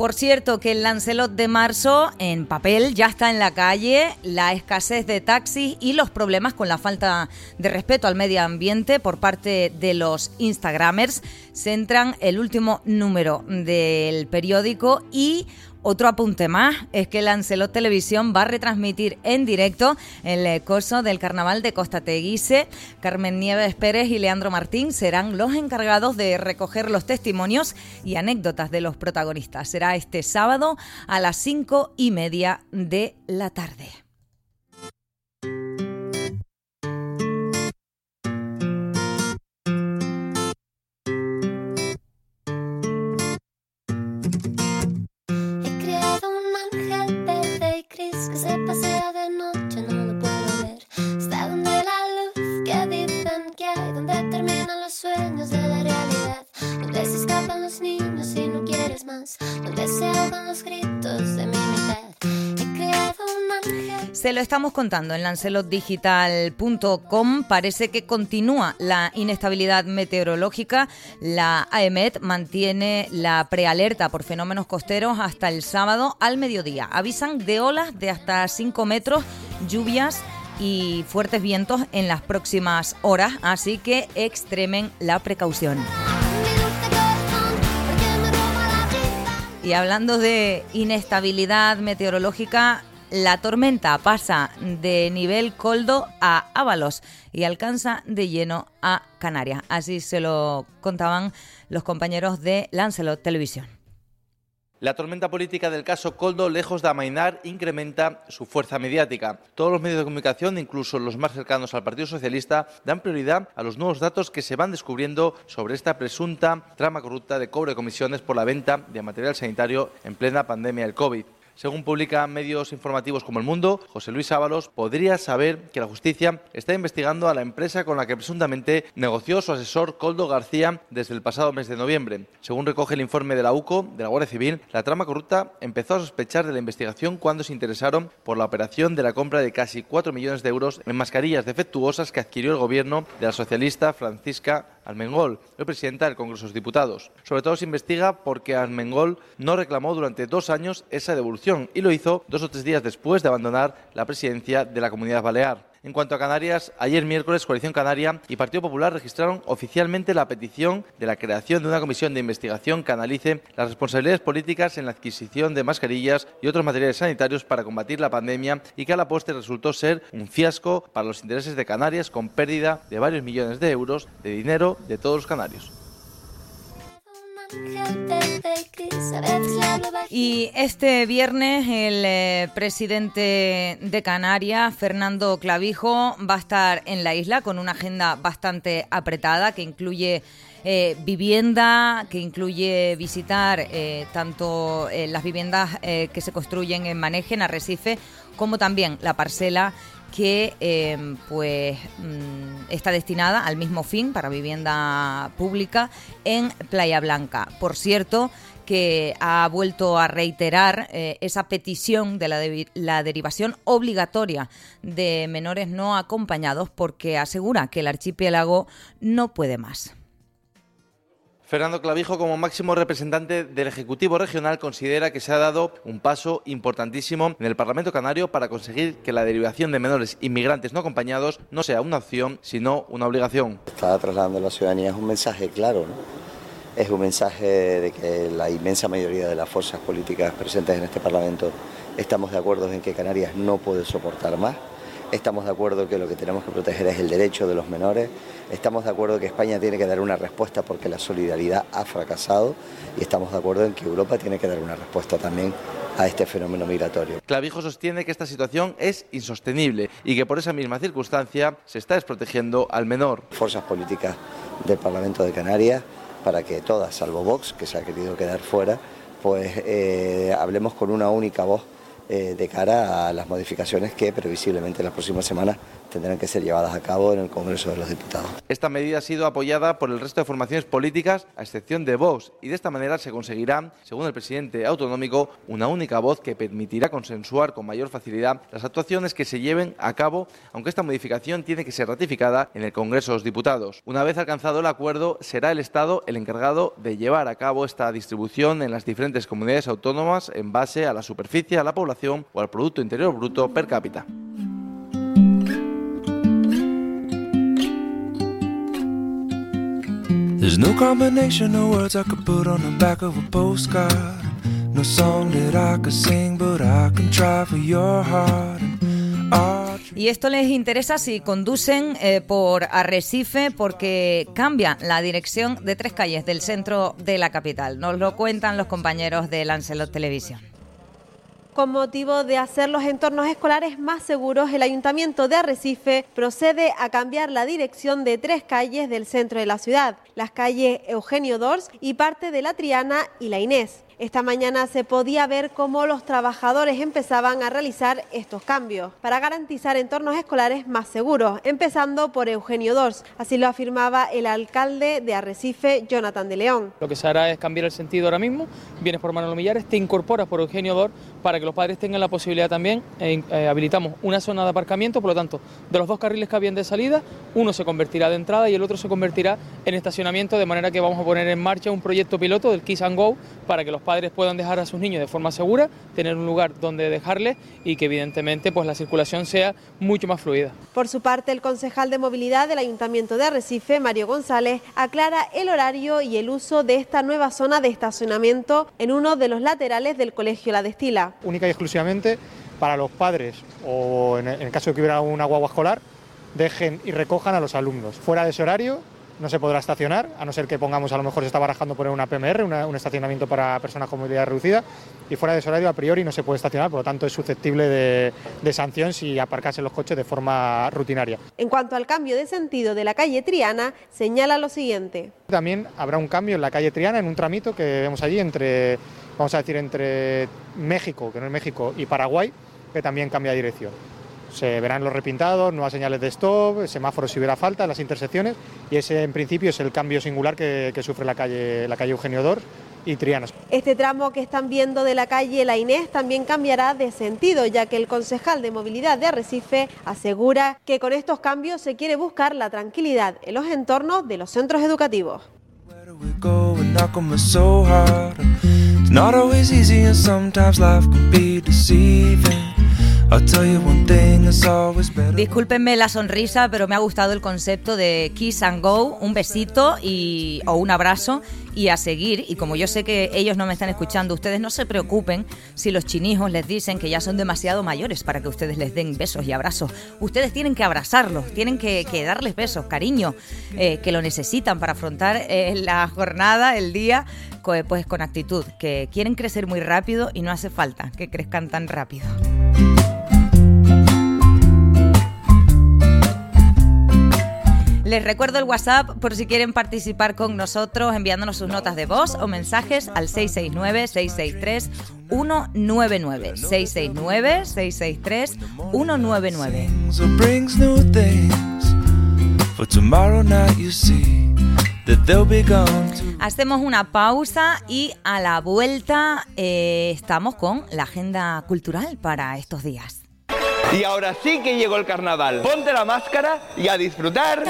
Por cierto, que el Lancelot de marzo en papel ya está en la calle, la escasez de taxis y los problemas con la falta de respeto al medio ambiente por parte de los Instagramers centran el último número del periódico y otro apunte más es que Lancelot Televisión va a retransmitir en directo el curso del Carnaval de Costa Teguise. Carmen Nieves Pérez y Leandro Martín serán los encargados de recoger los testimonios y anécdotas de los protagonistas. Será este sábado a las cinco y media de la tarde. Se lo estamos contando en lancelotdigital.com. Parece que continúa la inestabilidad meteorológica. La AEMET mantiene la prealerta por fenómenos costeros hasta el sábado al mediodía. Avisan de olas de hasta 5 metros, lluvias y fuertes vientos en las próximas horas, así que extremen la precaución. Y hablando de inestabilidad meteorológica, la tormenta pasa de nivel coldo a Ábalos y alcanza de lleno a Canarias. Así se lo contaban los compañeros de Lancelot Televisión. La tormenta política del caso Coldo, lejos de amainar, incrementa su fuerza mediática. Todos los medios de comunicación, incluso los más cercanos al Partido Socialista, dan prioridad a los nuevos datos que se van descubriendo sobre esta presunta trama corrupta de cobre de comisiones por la venta de material sanitario en plena pandemia del COVID. Según publican medios informativos como El Mundo, José Luis Ábalos podría saber que la justicia está investigando a la empresa con la que presuntamente negoció su asesor Coldo García desde el pasado mes de noviembre. Según recoge el informe de la UCO, de la Guardia Civil, la trama corrupta empezó a sospechar de la investigación cuando se interesaron por la operación de la compra de casi 4 millones de euros en mascarillas defectuosas que adquirió el gobierno de la socialista Francisca Almengol, el presidenta del Congreso de los Diputados. Sobre todo se investiga porque Almengol no reclamó durante dos años esa devolución y lo hizo dos o tres días después de abandonar la presidencia de la Comunidad Balear. En cuanto a Canarias, ayer miércoles Coalición Canaria y Partido Popular registraron oficialmente la petición de la creación de una comisión de investigación que analice las responsabilidades políticas en la adquisición de mascarillas y otros materiales sanitarios para combatir la pandemia y que a la postre resultó ser un fiasco para los intereses de Canarias con pérdida de varios millones de euros de dinero de todos los canarios. Y este viernes el eh, presidente de Canarias, Fernando Clavijo, va a estar en la isla con una agenda bastante apretada que incluye eh, vivienda, que incluye visitar eh, tanto las viviendas que se construyen en Maneje, en Arrecife, como también la parcela que em, pues mm, está destinada al mismo fin para vivienda pública en Playa Blanca. Por cierto, que ha vuelto a reiterar eh, esa petición de la, la, derivación obligatoria de menores no acompañados porque asegura que el archipiélago no puede más. Fernando Clavijo, como máximo representante del Ejecutivo Regional, considera que se ha dado un paso importantísimo en el Parlamento Canario para conseguir que la derivación de menores inmigrantes no acompañados no sea una opción, sino una obligación. Está trasladando a la ciudadanía es un mensaje claro. Es un mensaje de que la inmensa mayoría de las fuerzas políticas presentes en este Parlamento estamos de acuerdo en que Canarias no puede soportar más Estamos de acuerdo que lo que tenemos que proteger es el derecho de los menores. Estamos de acuerdo que España tiene que dar una respuesta porque la solidaridad ha fracasado. Y estamos de acuerdo en que Europa tiene que dar una respuesta también a este fenómeno migratorio. Clavijo sostiene que esta situación es insostenible y que por esa misma circunstancia se está desprotegiendo al menor. Fuerzas políticas del Parlamento de Canarias para que todas, salvo Vox, que se ha querido quedar fuera, pues eh, hablemos con una única voz eh, de cara a las modificaciones que previsiblemente en las próximas semanas tendrán que ser llevadas a cabo en el Congreso de los Diputados. Esta medida ha sido apoyada por el resto de formaciones políticas, a excepción de Vox, y de esta manera se conseguirá, según el presidente autonómico, una única voz que permitirá consensuar con mayor facilidad las actuaciones que se lleven a cabo, aunque esta modificación tiene que ser ratificada en el Congreso de los Diputados. Una vez alcanzado el acuerdo, será el Estado el encargado de llevar a cabo esta distribución en las diferentes comunidades autónomas en base a la superficie, a la población o al Producto Interior Bruto per cápita. Y esto les interesa si conducen eh, por Arrecife porque cambia la dirección de tres calles del centro de la capital. Nos lo cuentan los compañeros de Lancelot Televisión. Con motivo de hacer los entornos escolares más seguros, el Ayuntamiento de Arrecife procede a cambiar la dirección de tres calles del centro de la ciudad, las calles Eugenio Dors y parte de la Triana y la Inés. Esta mañana se podía ver cómo los trabajadores empezaban a realizar estos cambios para garantizar entornos escolares más seguros, empezando por Eugenio Dors. Así lo afirmaba el alcalde de Arrecife, Jonathan de León. Lo que se hará es cambiar el sentido ahora mismo, vienes por Manolo Millares, te incorporas por Eugenio Dors para que los padres tengan la posibilidad también, eh, eh, habilitamos una zona de aparcamiento, por lo tanto, de los dos carriles que habían de salida, uno se convertirá de entrada y el otro se convertirá en estacionamiento, de manera que vamos a poner en marcha un proyecto piloto del Kiss and Go para que los padres puedan dejar a sus niños de forma segura, tener un lugar donde dejarles y que evidentemente pues la circulación sea mucho más fluida. Por su parte, el concejal de movilidad del Ayuntamiento de Arrecife, Mario González, aclara el horario y el uso de esta nueva zona de estacionamiento en uno de los laterales del Colegio La Destila. Única y exclusivamente para los padres o en el caso de que hubiera una guagua escolar, dejen y recojan a los alumnos. Fuera de ese horario no se podrá estacionar, a no ser que pongamos, a lo mejor se está barajando poner una PMR, un estacionamiento para personas con movilidad reducida, y fuera de ese horario a priori no se puede estacionar, por lo tanto es susceptible de, de sanción si aparcase los coches de forma rutinaria. En cuanto al cambio de sentido de la calle Triana, señala lo siguiente. También habrá un cambio en la calle Triana, en un tramito que vemos allí entre, vamos a decir, entre México, que no es México, y Paraguay, que también cambia de dirección se verán los repintados, nuevas señales de stop, semáforos si hubiera falta, las intersecciones y ese en principio es el cambio singular que, sufre la calle, la calle Eugenio Dor y Trianos. Este tramo que están viendo de la calle La Inés también cambiará de sentido, ya que el concejal de movilidad de Arrecife asegura que con estos cambios se quiere buscar la tranquilidad en los entornos de los centros educativos. Discúlpenme la sonrisa, pero me ha gustado el concepto de kiss and go, un besito y, o un abrazo y a seguir. Y como yo sé que ellos no me están escuchando, ustedes no se preocupen si los chinijos les dicen que ya son demasiado mayores para que ustedes les den besos y abrazos. Ustedes tienen que abrazarlos, tienen que, darles besos, cariño, eh, que lo necesitan para afrontar eh, la jornada, el día, pues con actitud, que quieren crecer muy rápido y no hace falta que crezcan tan rápido. Les recuerdo el WhatsApp por si quieren participar con nosotros enviándonos sus notas de voz o mensajes al 669-663-199. 669-663-199. Hacemos una pausa y a la vuelta eh, estamos con la agenda cultural para estos días. Y ahora sí que llegó el carnaval. Ponte la máscara y a disfrutar.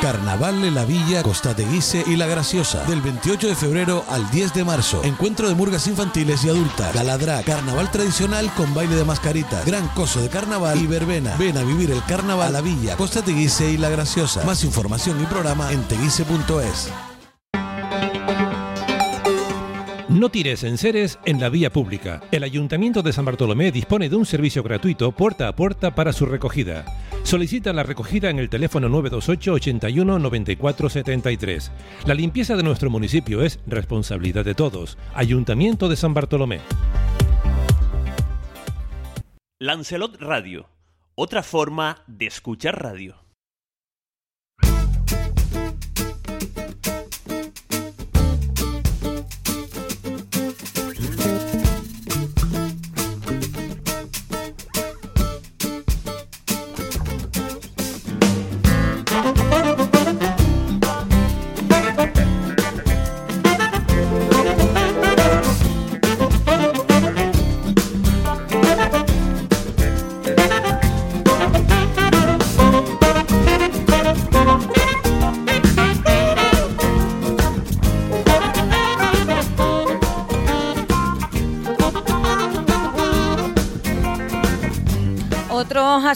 Carnaval en la Villa, Costa Teguise y La Graciosa. Del 28 de febrero al 10 de marzo. Encuentro de murgas infantiles y adultas. Galadra, carnaval tradicional con baile de mascarita. Gran coso de carnaval y verbena. Ven a vivir el carnaval a la Villa, Costa Teguise y La Graciosa. Más información y programa en teguise.es. No tires enseres en la vía pública. El Ayuntamiento de San Bartolomé dispone de un servicio gratuito puerta a puerta para su recogida. Solicita la recogida en el teléfono 928 81 94 73. La limpieza de nuestro municipio es responsabilidad de todos. Ayuntamiento de San Bartolomé. Lancelot Radio, otra forma de escuchar radio.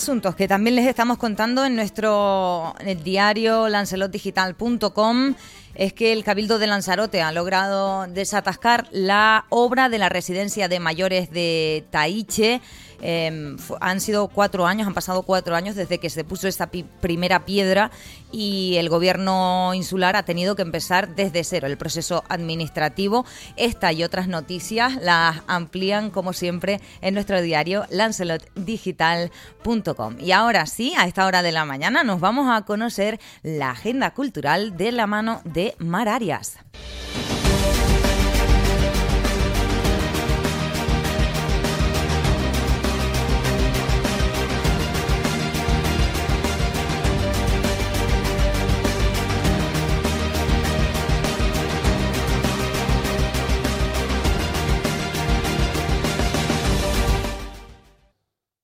Asuntos que también les estamos contando en nuestro diario lancelotdigital.com es que el Cabildo de Lanzarote ha logrado desatascar la obra de la residencia de mayores de Taiche Em, han sido cuatro años, han pasado cuatro años desde que se puso esta primera piedra y el gobierno insular ha tenido que empezar desde cero el proceso administrativo. Esta y otras noticias las amplían, como siempre, en nuestro diario lancelotdigital.com. Y ahora sí, a esta hora de la mañana nos vamos a conocer la agenda cultural de la mano de Mar Arias.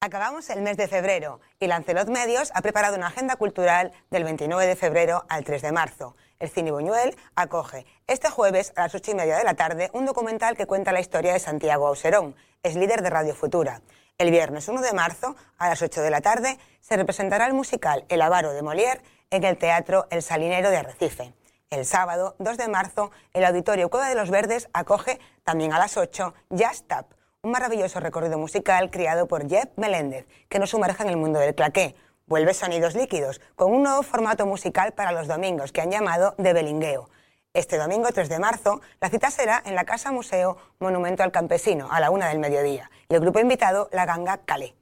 Acabamos el mes de febrero y Lancelot Medios ha preparado una agenda cultural del 29 de febrero al 3 de marzo. El Cine Buñuel acoge este jueves a las 8 y media de la tarde un documental que cuenta la historia de Santiago Auserón, es líder de Radio Futura. El viernes 1 de marzo, a las 8 de la tarde, se representará el musical El Avaro de Molière en el Teatro El Salinero de Arrecife. El sábado 2 de marzo, el Auditorio Cueva de los Verdes acoge, también a las 8, Just Tap, un maravilloso recorrido musical creado por Jeff Meléndez, que nos sumerge en el mundo del claqué. Vuelve Sonidos Líquidos, con un nuevo formato musical para los domingos, que han llamado de Belingueo. Este domingo 3 de marzo, la cita será en la Casa Museo Monumento al Campesino, a la una del mediodía, y el grupo invitado, la ganga Calé.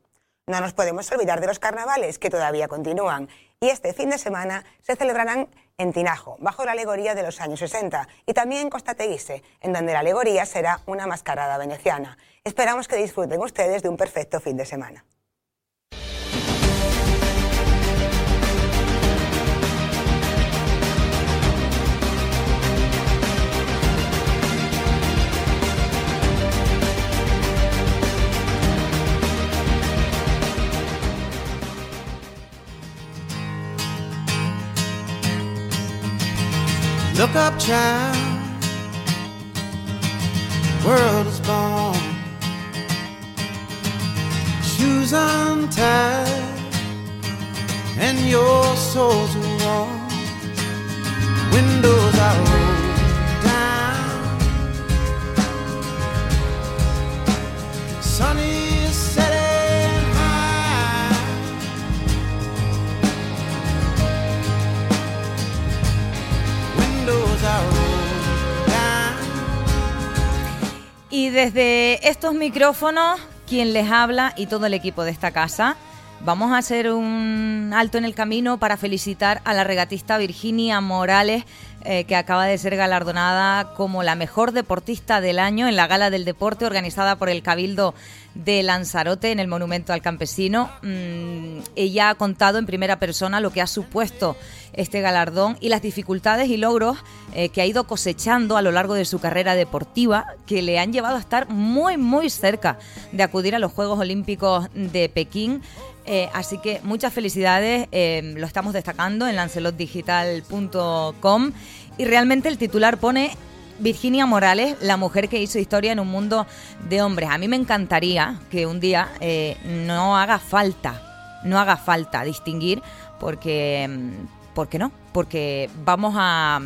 No nos podemos olvidar de los carnavales, que todavía continúan, y este fin de semana se celebrarán en Tinajo, bajo la alegoría de los años 60, y también en Costa Teguise, en donde la alegoría será una mascarada veneciana. Esperamos que disfruten ustedes de un perfecto fin de semana. Look up, child. World is born. Shoes untied, and your soul's warm. Windows are Y desde estos micrófonos, quien les habla y todo el equipo de esta casa, vamos a hacer un alto en el camino para felicitar a la regatista Virginia Morales, eh, que acaba de ser galardonada como la mejor deportista del año en la Gala del Deporte organizada por el Cabildo de Lanzarote en el Monumento al Campesino. Mm, ella ha contado en primera persona lo que ha supuesto este galardón y las dificultades y logros eh, que ha ido cosechando a lo largo de su carrera deportiva que le han llevado a estar muy muy cerca de acudir a los Juegos Olímpicos de Pekín. Eh, así que muchas felicidades, eh, lo estamos destacando en lancelotdigital.com y realmente el titular pone Virginia Morales, la mujer que hizo historia en un mundo de hombres. A mí me encantaría que un día no haga falta, no haga falta distinguir porque mm, ¿Por qué no? Porque vamos a,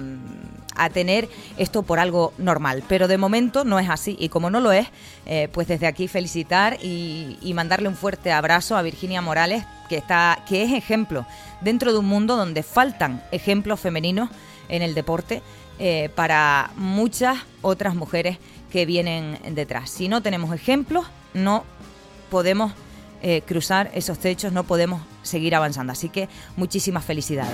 tener esto por algo normal. Pero de momento no es así. Y como no lo es, eh, pues desde aquí felicitar y, mandarle un fuerte abrazo a Virginia Morales, que, está, que es ejemplo dentro de un mundo donde faltan ejemplos femeninos en el deporte eh, para muchas otras mujeres que vienen detrás. Si no tenemos ejemplos, no podemos eh, cruzar esos techos, no podemos seguir avanzando. Así que muchísimas felicidades.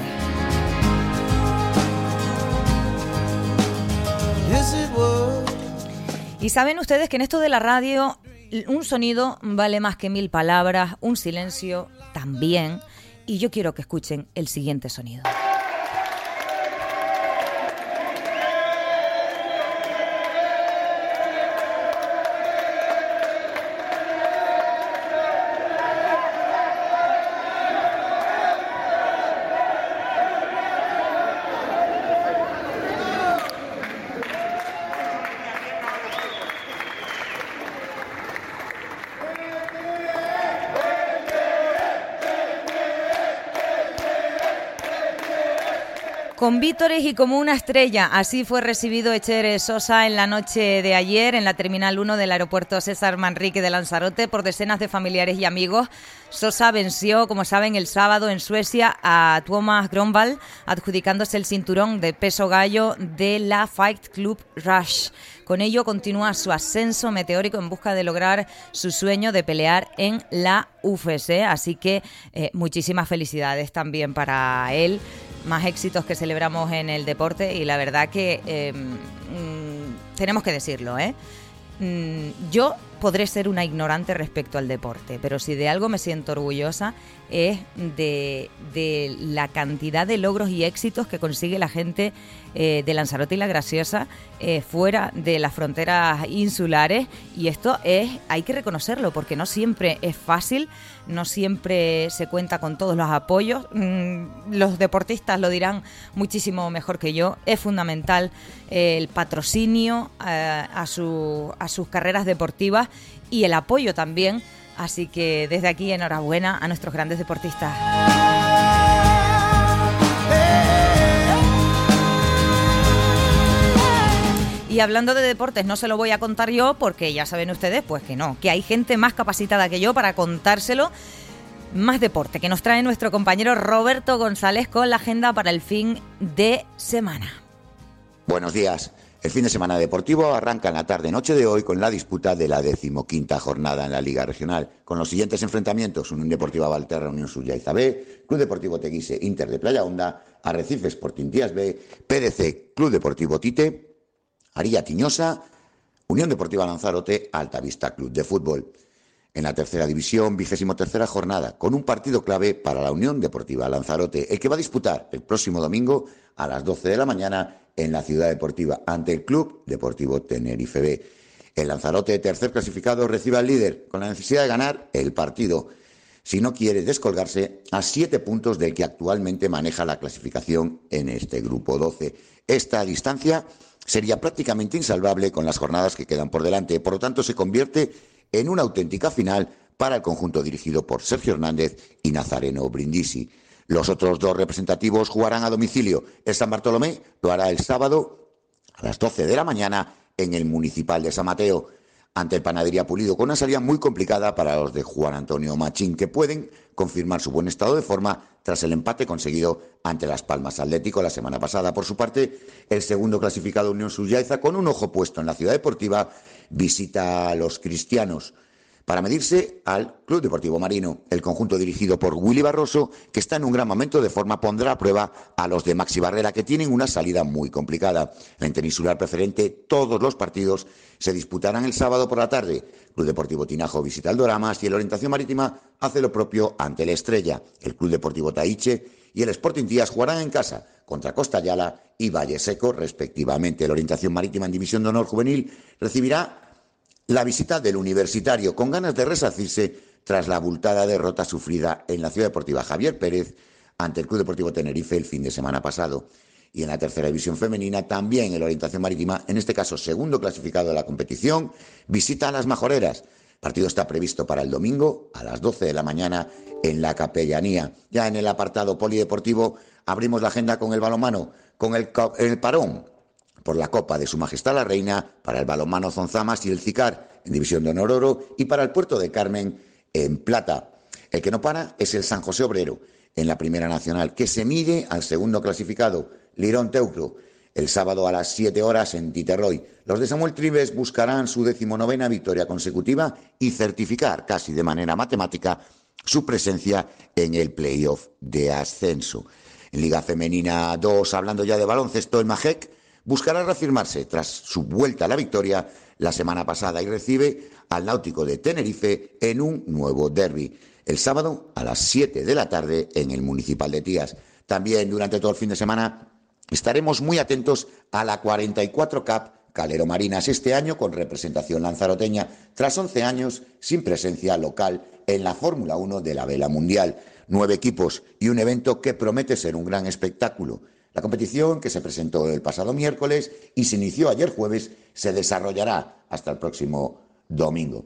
Y saben ustedes que en esto de la radio un sonido vale más que mil palabras, un silencio también. Y yo quiero que escuchen el siguiente sonido. Con vítores y como una estrella, así fue recibido Echer Sosa en la noche de ayer en la Terminal 1 del aeropuerto César Manrique de Lanzarote por decenas de familiares y amigos. Sosa venció, como saben, el sábado en Suecia a Thomas Gronvall, adjudicándose el cinturón de peso gallo de la Fight Club Rush. Con ello continúa su ascenso meteórico en busca de lograr su sueño de pelear en la UFC. Así que eh, muchísimas felicidades también para él más éxitos que celebramos en el deporte y la verdad que em, mm, tenemos que decirlo, ¿eh? Mm, yo podré ser una ignorante respecto al deporte, pero si de algo me siento orgullosa es de, la cantidad de logros y éxitos que consigue la gente eh, de Lanzarote y La Graciosa eh, fuera de las fronteras insulares y esto es hay que reconocerlo porque no siempre es fácil, no siempre se cuenta con todos los apoyos, mm, los deportistas lo dirán muchísimo mejor que yo, es fundamental el patrocinio eh, a, a sus carreras deportivas y el apoyo también. Así que desde aquí enhorabuena a nuestros grandes deportistas. Y hablando de deportes, no se lo voy a contar yo porque ya saben ustedes, pues que no, que hay gente más capacitada que yo para contárselo. Más deporte que nos trae nuestro compañero Roberto González con la agenda para el fin de semana. Buenos días. El fin de semana deportivo arranca en la tarde-noche de hoy con la disputa de la decimoquinta jornada en la Liga Regional, con los siguientes enfrentamientos: Unión Deportiva Valterra, Unión Suya B, Club Deportivo Teguise, Inter de Playa Honda, Arrecife Sporting Díaz B, PDC, Club Deportivo Tite, Aría Tiñosa, Unión Deportiva Lanzarote, Altavista Club de Fútbol. En la tercera división, vigésimo tercera jornada, con un partido clave para la Unión Deportiva Lanzarote, el que va a disputar el próximo domingo a las 12 de la mañana en la ciudad deportiva ante el Club Deportivo Tenerife B. El Lanzarote, tercer clasificado, recibe al líder con la necesidad de ganar el partido si no quiere descolgarse a siete puntos del que actualmente maneja la clasificación en este grupo 12. Esta distancia sería prácticamente insalvable con las jornadas que quedan por delante, por lo tanto se convierte en una auténtica final para el conjunto dirigido por Sergio Hernández y Nazareno Brindisi. Los otros dos representativos jugarán a domicilio. El San Bartolomé lo hará el sábado a las 12 de la mañana en el Municipal de San Mateo, ante el Panadería Pulido, con una salida muy complicada para los de Juan Antonio Machín, que pueden confirmar su buen estado de forma tras el empate conseguido ante Las Palmas Atlético la semana pasada. Por su parte, el segundo clasificado Unión Suyaiza, con un ojo puesto en la ciudad deportiva, visita a los cristianos para medirse al Club Deportivo Marino. El conjunto dirigido por Willy Barroso, que está en un gran momento de forma, pondrá a prueba a los de Maxi Barrera, que tienen una salida muy complicada. En Teninsular Preferente, todos los partidos se disputarán el sábado por la tarde. Club Deportivo Tinajo visita el Doramas y el Orientación Marítima hace lo propio ante la Estrella. El Club Deportivo Taiche y el Sporting Díaz jugarán en casa contra Costa Yala y Valle Seco, respectivamente. La Orientación Marítima en División de Honor Juvenil recibirá la visita del universitario, con ganas de resarcirse tras la abultada derrota sufrida en la Ciudad Deportiva Javier Pérez ante el Club Deportivo Tenerife el fin de semana pasado. Y en la tercera división femenina, también en la orientación marítima, en este caso segundo clasificado de la competición, visita a las Majoreras. El partido está previsto para el domingo a las 12 de la mañana en la Capellanía. Ya en el apartado polideportivo abrimos la agenda con el balomano, con el, el parón por la Copa de Su Majestad la Reina, para el balonmano Zonzamas y el CICAR en División de Honor Oro y para el Puerto de Carmen en Plata. El que no para es el San José Obrero en la Primera Nacional, que se mide al segundo clasificado, Lirón Teucro. El sábado a las 7 horas en Titerroy, los de Samuel Tribes buscarán su decimonovena victoria consecutiva y certificar casi de manera matemática su presencia en el playoff de ascenso. En Liga Femenina 2, hablando ya de baloncesto, el Majek buscará reafirmarse tras su vuelta a la victoria la semana pasada y recibe al Náutico de Tenerife en un nuevo derby. El sábado a las 7 de la tarde en el Municipal de Tías. También durante todo el fin de semana Estaremos muy atentos a la 44 Cup Calero Marinas este año con representación lanzaroteña tras 11 años sin presencia local en la Fórmula 1 de la vela mundial. Nueve equipos y un evento que promete ser un gran espectáculo. La competición, que se presentó el pasado miércoles y se inició ayer jueves, se desarrollará hasta el próximo domingo.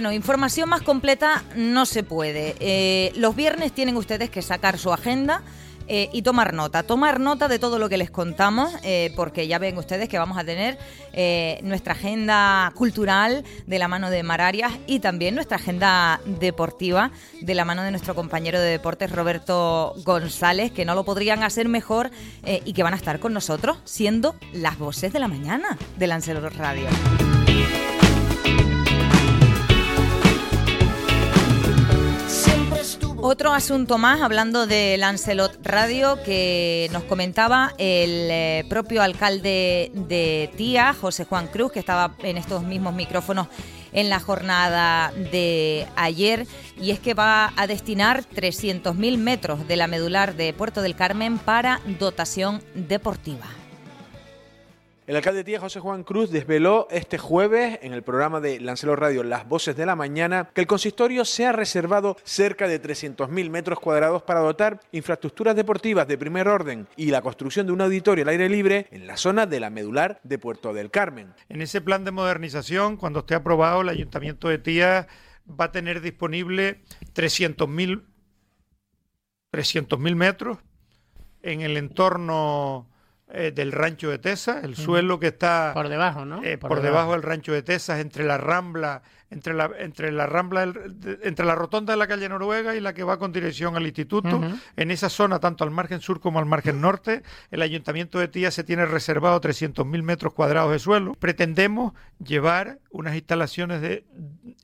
Bueno, información más completa no se puede. Eh, los viernes tienen ustedes que sacar su agenda. Eh, y tomar nota, tomar nota de todo lo que les contamos, eh, porque ya ven ustedes que vamos a tener nuestra agenda cultural de la mano de Mararias y también nuestra agenda deportiva de la mano de nuestro compañero de deportes Roberto González, que no lo podrían hacer mejor y que van a estar con nosotros siendo las voces de la mañana de Lancelot Radio. Otro asunto más, hablando de Lancelot Radio, que nos comentaba el eh, propio alcalde de Tía, José Juan Cruz, que estaba en estos mismos micrófonos en la jornada de ayer, y es que va a destinar 300.000 metros de la medular de Puerto del Carmen para dotación deportiva. El alcalde de Tía, José Juan Cruz, desveló este jueves en el programa de Lancelo Radio Las Voces de la Mañana que el consistorio se ha reservado cerca de 300.000 metros cuadrados para dotar infraestructuras deportivas de primer orden y la construcción de un auditorio al aire libre en la zona de la medular de Puerto del Carmen. En ese plan de modernización, cuando esté aprobado, el Ayuntamiento de Tía va a tener disponible 300.000 300 metros en el entorno eh, del rancho de Tesas, el suelo que está por debajo, ¿no? Eh, por, debajo. del rancho de Tesas, entre la rambla, entre la, entre la rambla, entre la rotonda de la calle Noruega y la que va con dirección al instituto. En esa zona, tanto al margen sur como al margen norte, el ayuntamiento de Tía se tiene reservado 300.000 metros cuadrados de suelo. Pretendemos llevar unas instalaciones de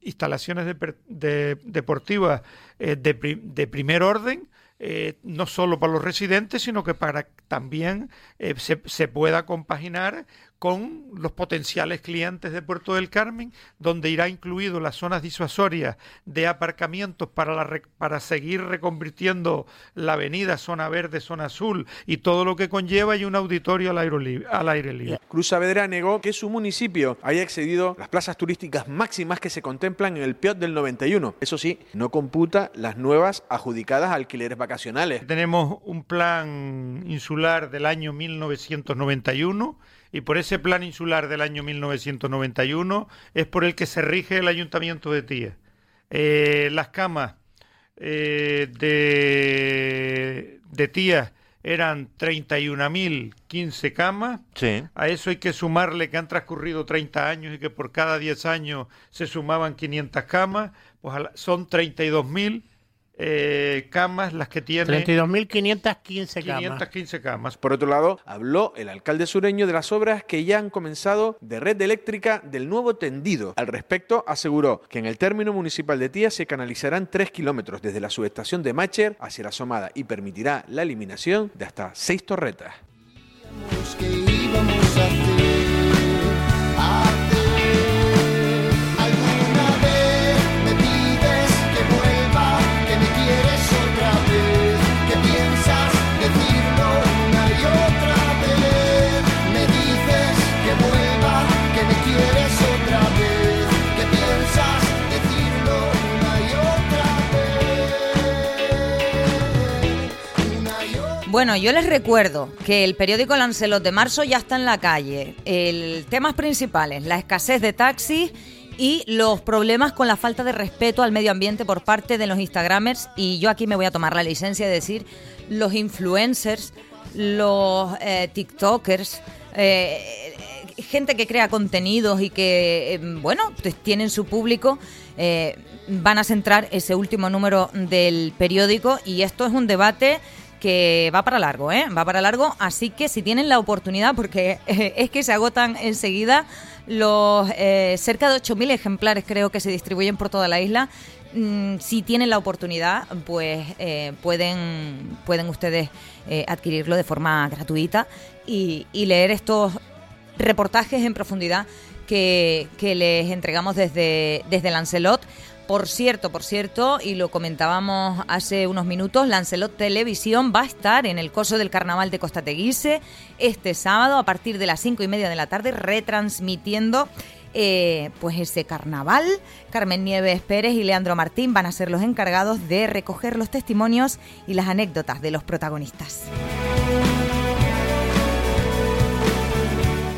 instalaciones de, deportivas eh, de, de primer orden eh, no solo para los residentes, sino que para también eh, se, se, pueda compaginar con los potenciales clientes de Puerto del Carmen, donde irá incluido las zonas disuasorias de aparcamientos para, la, para seguir reconvirtiendo la avenida zona verde, zona azul y todo lo que conlleva y un auditorio al aire libre. Al aire libre. Cruz Saavedra negó que su municipio haya excedido las plazas turísticas máximas que se contemplan en el PIOT del 91. Eso sí, no computa las nuevas adjudicadas a alquileres vacacionales. Tenemos un plan insular del año 1991 y por ese plan insular del año 1991 es por el que se rige el ayuntamiento de Tía. Eh, las camas eh, de, de Tía eran 31.015 camas. A eso hay que sumarle que han transcurrido 30 años y que por cada 10 años se sumaban 500 camas, pues son 32.000 eh, camas las que tiene. 32.515 camas. 515 camas. Por otro lado, habló el alcalde sureño de las obras que ya han comenzado de red eléctrica del nuevo tendido. Al respecto, aseguró que en el término municipal de Tía se canalizarán 3 kilómetros desde la subestación de Macher hacia la Somada y permitirá la eliminación de hasta 6 torretas. Bueno, yo les recuerdo que el periódico Lancelot de marzo ya está en la calle. El temas principales, la escasez de taxis y los problemas con la falta de respeto al medio ambiente por parte de los Instagramers. Y yo aquí me voy a tomar la licencia de decir los influencers, los eh, TikTokers, eh, gente que crea contenidos y que, eh, bueno, pues tienen su público, van a centrar ese último número del periódico y esto es un debate que va para largo, ¿eh? Va para largo, así que si tienen la oportunidad, porque eh, es que se agotan enseguida los eh, cerca de 8.000 ejemplares creo que se distribuyen por toda la isla, mm, si tienen la oportunidad, pues eh, pueden, pueden ustedes adquirirlo de forma gratuita y, y leer estos reportajes en profundidad que, que les entregamos desde, desde Lancelot. Por cierto, por cierto, y lo comentábamos hace unos minutos, Lancelot Televisión va a estar en el coso del Carnaval de Costa Teguise este sábado a partir de las cinco y media de la tarde, retransmitiendo eh, pues ese carnaval. Carmen Nieves Pérez y Leandro Martín van a ser los encargados de recoger los testimonios y las anécdotas de los protagonistas.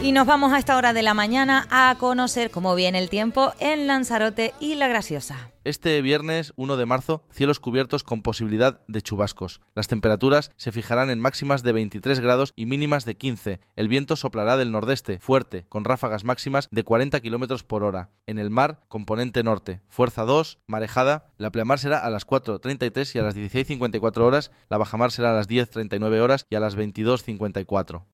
Y nos vamos a esta hora de la mañana a conocer cómo viene el tiempo en Lanzarote y La Graciosa. Este viernes 1 de marzo, cielos cubiertos con posibilidad de chubascos. Las temperaturas se fijarán en máximas de 23 grados y mínimas de 15. El viento soplará del nordeste, fuerte, con ráfagas máximas de 40 kilómetros por hora. En el mar, componente norte, fuerza 2, marejada. La pleamar será a las 4.33 y a las 16.54 horas. La bajamar será a las 10.39 horas y a las 22.54.